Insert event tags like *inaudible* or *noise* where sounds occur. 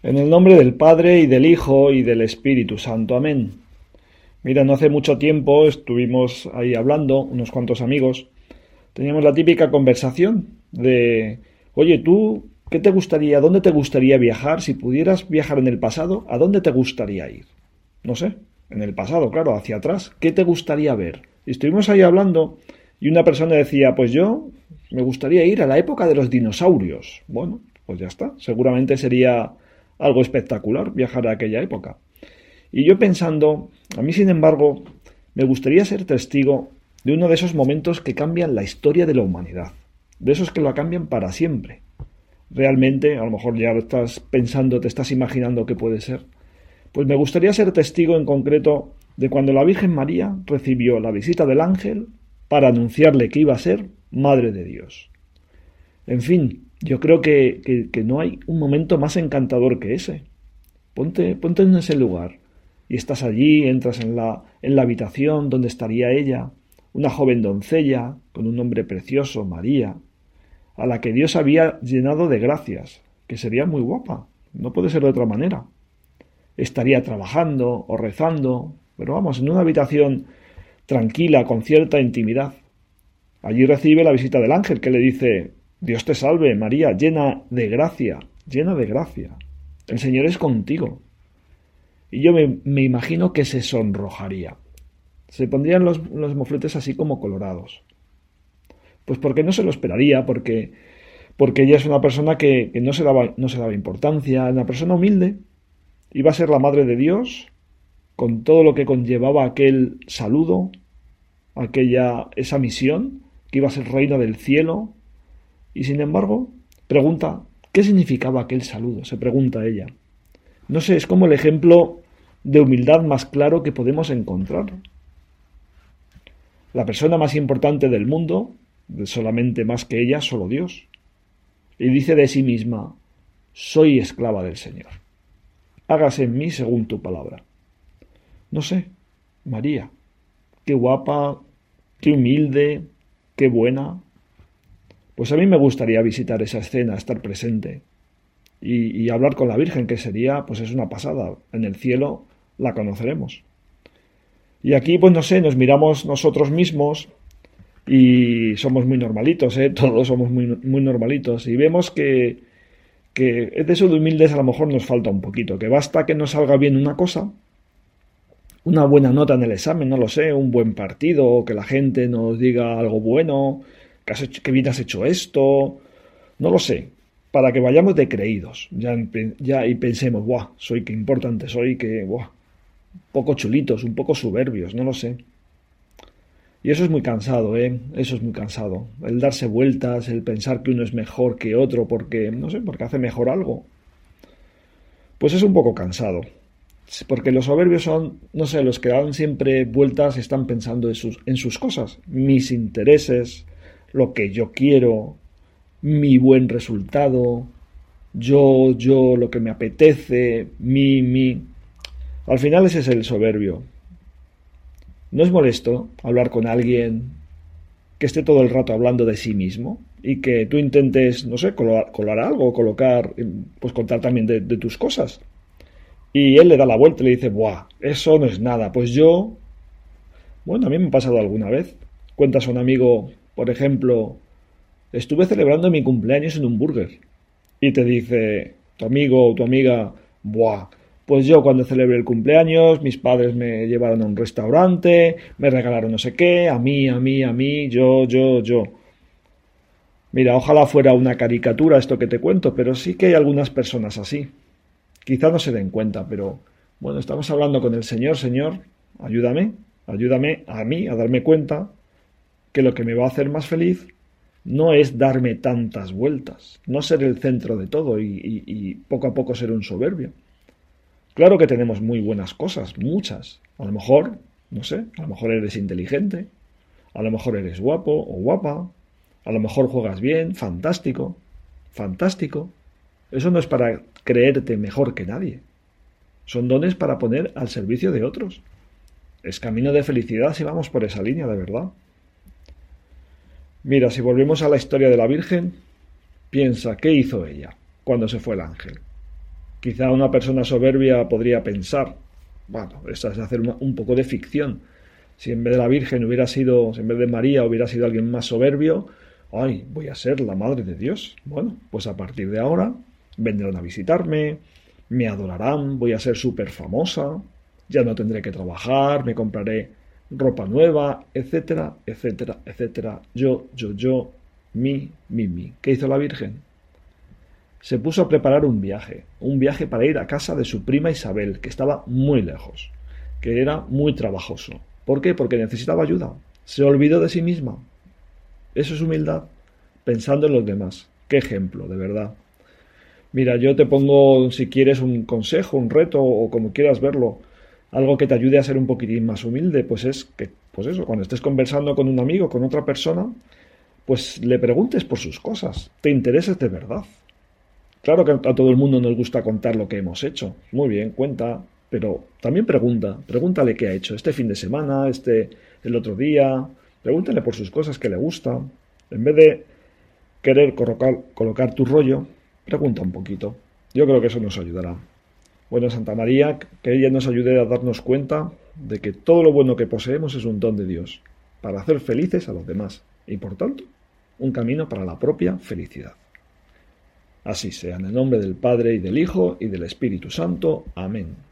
En el nombre del Padre y del Hijo y del Espíritu Santo. Amén. Mira, no hace mucho tiempo estuvimos ahí hablando, unos cuantos amigos. Teníamos la típica conversación de, oye, tú, ¿qué te gustaría, dónde te gustaría viajar? Si pudieras viajar en el pasado, ¿a dónde te gustaría ir? No sé, en el pasado, claro, hacia atrás. ¿Qué te gustaría ver? Y estuvimos ahí hablando y una persona decía, pues yo me gustaría ir a la época de los dinosaurios. Bueno, pues ya está. Seguramente sería algo espectacular viajar a aquella época. Y yo pensando, a mí sin embargo, me gustaría ser testigo de uno de esos momentos que cambian la historia de la humanidad, de esos que la cambian para siempre. Realmente, a lo mejor ya lo estás pensando, te estás imaginando que puede ser. Pues me gustaría ser testigo en concreto de cuando la Virgen María recibió la visita del ángel para anunciarle que iba a ser Madre de Dios. En fin, yo creo que, no hay un momento más encantador que ese. Ponte, ponte en ese lugar y estás allí, entras en la, en la habitación donde estaría ella, una joven doncella con un nombre precioso, María, a la que Dios había llenado de gracias, que sería muy guapa, no puede ser de otra manera. Estaría trabajando o rezando, pero vamos, en una habitación tranquila, con cierta intimidad. Allí recibe la visita del ángel que le dice Dios te salve, María, llena de gracia, llena de gracia. El Señor es contigo. Y yo me, imagino que se sonrojaría. Se pondrían los, los, mofletes así como colorados. Pues porque no se lo esperaría, porque, porque ella es una persona que, no, se daba, no se daba importancia, una persona humilde. Iba a ser la madre de Dios, con todo lo que conllevaba aquel saludo, aquella, esa misión, que iba a ser reina del cielo, y sin embargo, pregunta, ¿qué significaba aquel saludo? Se pregunta ella. No sé, es como el ejemplo de humildad más claro que podemos encontrar. La persona más importante del mundo, solamente más que ella, solo Dios. Y dice de sí misma, soy esclava del Señor. Hágase en mí según tu palabra. No sé, María, qué guapa, qué humilde, qué buena, pues a mí me gustaría visitar esa escena, estar presente y, hablar con la Virgen, que sería, pues es una pasada. En el cielo la conoceremos. Y aquí, pues no sé, nos miramos nosotros mismos y somos muy normalitos, ¿eh? *laughs* todos somos muy, muy normalitos y vemos que, que de eso de humildes a lo mejor nos falta un poquito, que basta que nos salga bien una cosa, una buena nota en el examen, no lo sé, un buen partido, que la gente nos diga algo bueno, que, bien has hecho esto, no lo sé, para que vayamos de creídos, ya, ya y pensemos, ¡buah! Soy que importante soy, que, ¡buah! Un poco chulitos, un poco soberbios, no lo sé. Y eso es muy cansado, ¿eh? Eso es muy cansado. El darse vueltas, el pensar que uno es mejor que otro porque, no sé, porque hace mejor algo. Pues es un poco cansado. Porque los soberbios son, no sé, los que dan siempre vueltas están pensando en sus, en sus cosas, mis intereses, lo que yo quiero, mi buen resultado, yo, yo, lo que me apetece, mi, mi. Al final ese es el soberbio. ¿No es molesto hablar con alguien que esté todo el rato hablando de sí mismo y que tú intentes, no sé, colar, algo, colocar, pues contar también de, de, tus cosas? Y él le da la vuelta y le dice, ¡buah! Eso no es nada. Pues yo... Bueno, a mí me ha pasado alguna vez. Cuentas a un amigo por ejemplo, estuve celebrando mi cumpleaños en un burger y te dice tu amigo o tu amiga, buah, pues yo cuando celebré el cumpleaños, mis padres me llevaron a un restaurante, me regalaron no sé qué, a mí, a mí, a mí, yo, yo, yo. Mira, ojalá fuera una caricatura esto que te cuento, pero sí que hay algunas personas así. Quizá no se den cuenta, pero bueno, estamos hablando con el Señor, Señor, ayúdame, ayúdame a mí a darme cuenta que lo que me va a hacer más feliz no es darme tantas vueltas, no ser el centro de todo y, poco a poco ser un soberbio. Claro que tenemos muy buenas cosas, muchas. A lo mejor, no sé, a lo mejor eres inteligente, a lo mejor eres guapo o guapa, a lo mejor juegas bien, fantástico, fantástico. Eso no es para creerte mejor que nadie. Son dones para poner al servicio de otros. Es camino de felicidad si vamos por esa línea, de verdad. Mira, si volvemos a la historia de la Virgen, piensa qué hizo ella cuando se fue el ángel. Quizá una persona soberbia podría pensar, bueno, esta es hacer un poco de ficción. Si en vez de la Virgen hubiera sido, si en vez de María hubiera sido alguien más soberbio, ay, voy a ser la madre de Dios. Bueno, pues a partir de ahora vendrán a visitarme, me adorarán, voy a ser súper famosa, ya no tendré que trabajar, me compraré ropa nueva, etcétera, etcétera, etcétera. Yo, yo, yo, mi, mi, mi. ¿Qué hizo la Virgen? Se puso a preparar un viaje, un viaje para ir a casa de su prima Isabel, que estaba muy lejos, que era muy trabajoso. ¿Por qué? Porque necesitaba ayuda. Se olvidó de sí misma. Eso es humildad, pensando en los demás. Qué ejemplo, de verdad. Mira, yo te pongo, si quieres, un consejo, un reto, o como quieras verlo, algo que te ayude a ser un poquitín más humilde, pues es que, pues eso, cuando estés conversando con un amigo, con otra persona, pues le preguntes por sus cosas, te intereses de verdad. Claro que a todo el mundo nos gusta contar lo que hemos hecho. Muy bien, cuenta, pero también pregunta, pregúntale qué ha hecho este fin de semana, este el otro día, pregúntale por sus cosas que le gustan. En vez de querer colocar, colocar tu rollo, pregunta un poquito. Yo creo que eso nos ayudará. Bueno, Santa María, que ella nos ayude a darnos cuenta de que todo lo bueno que poseemos es un don de Dios, para hacer felices a los demás, y por tanto, un camino para la propia felicidad. Así sea, en el nombre del Padre y del Hijo y del Espíritu Santo. Amén.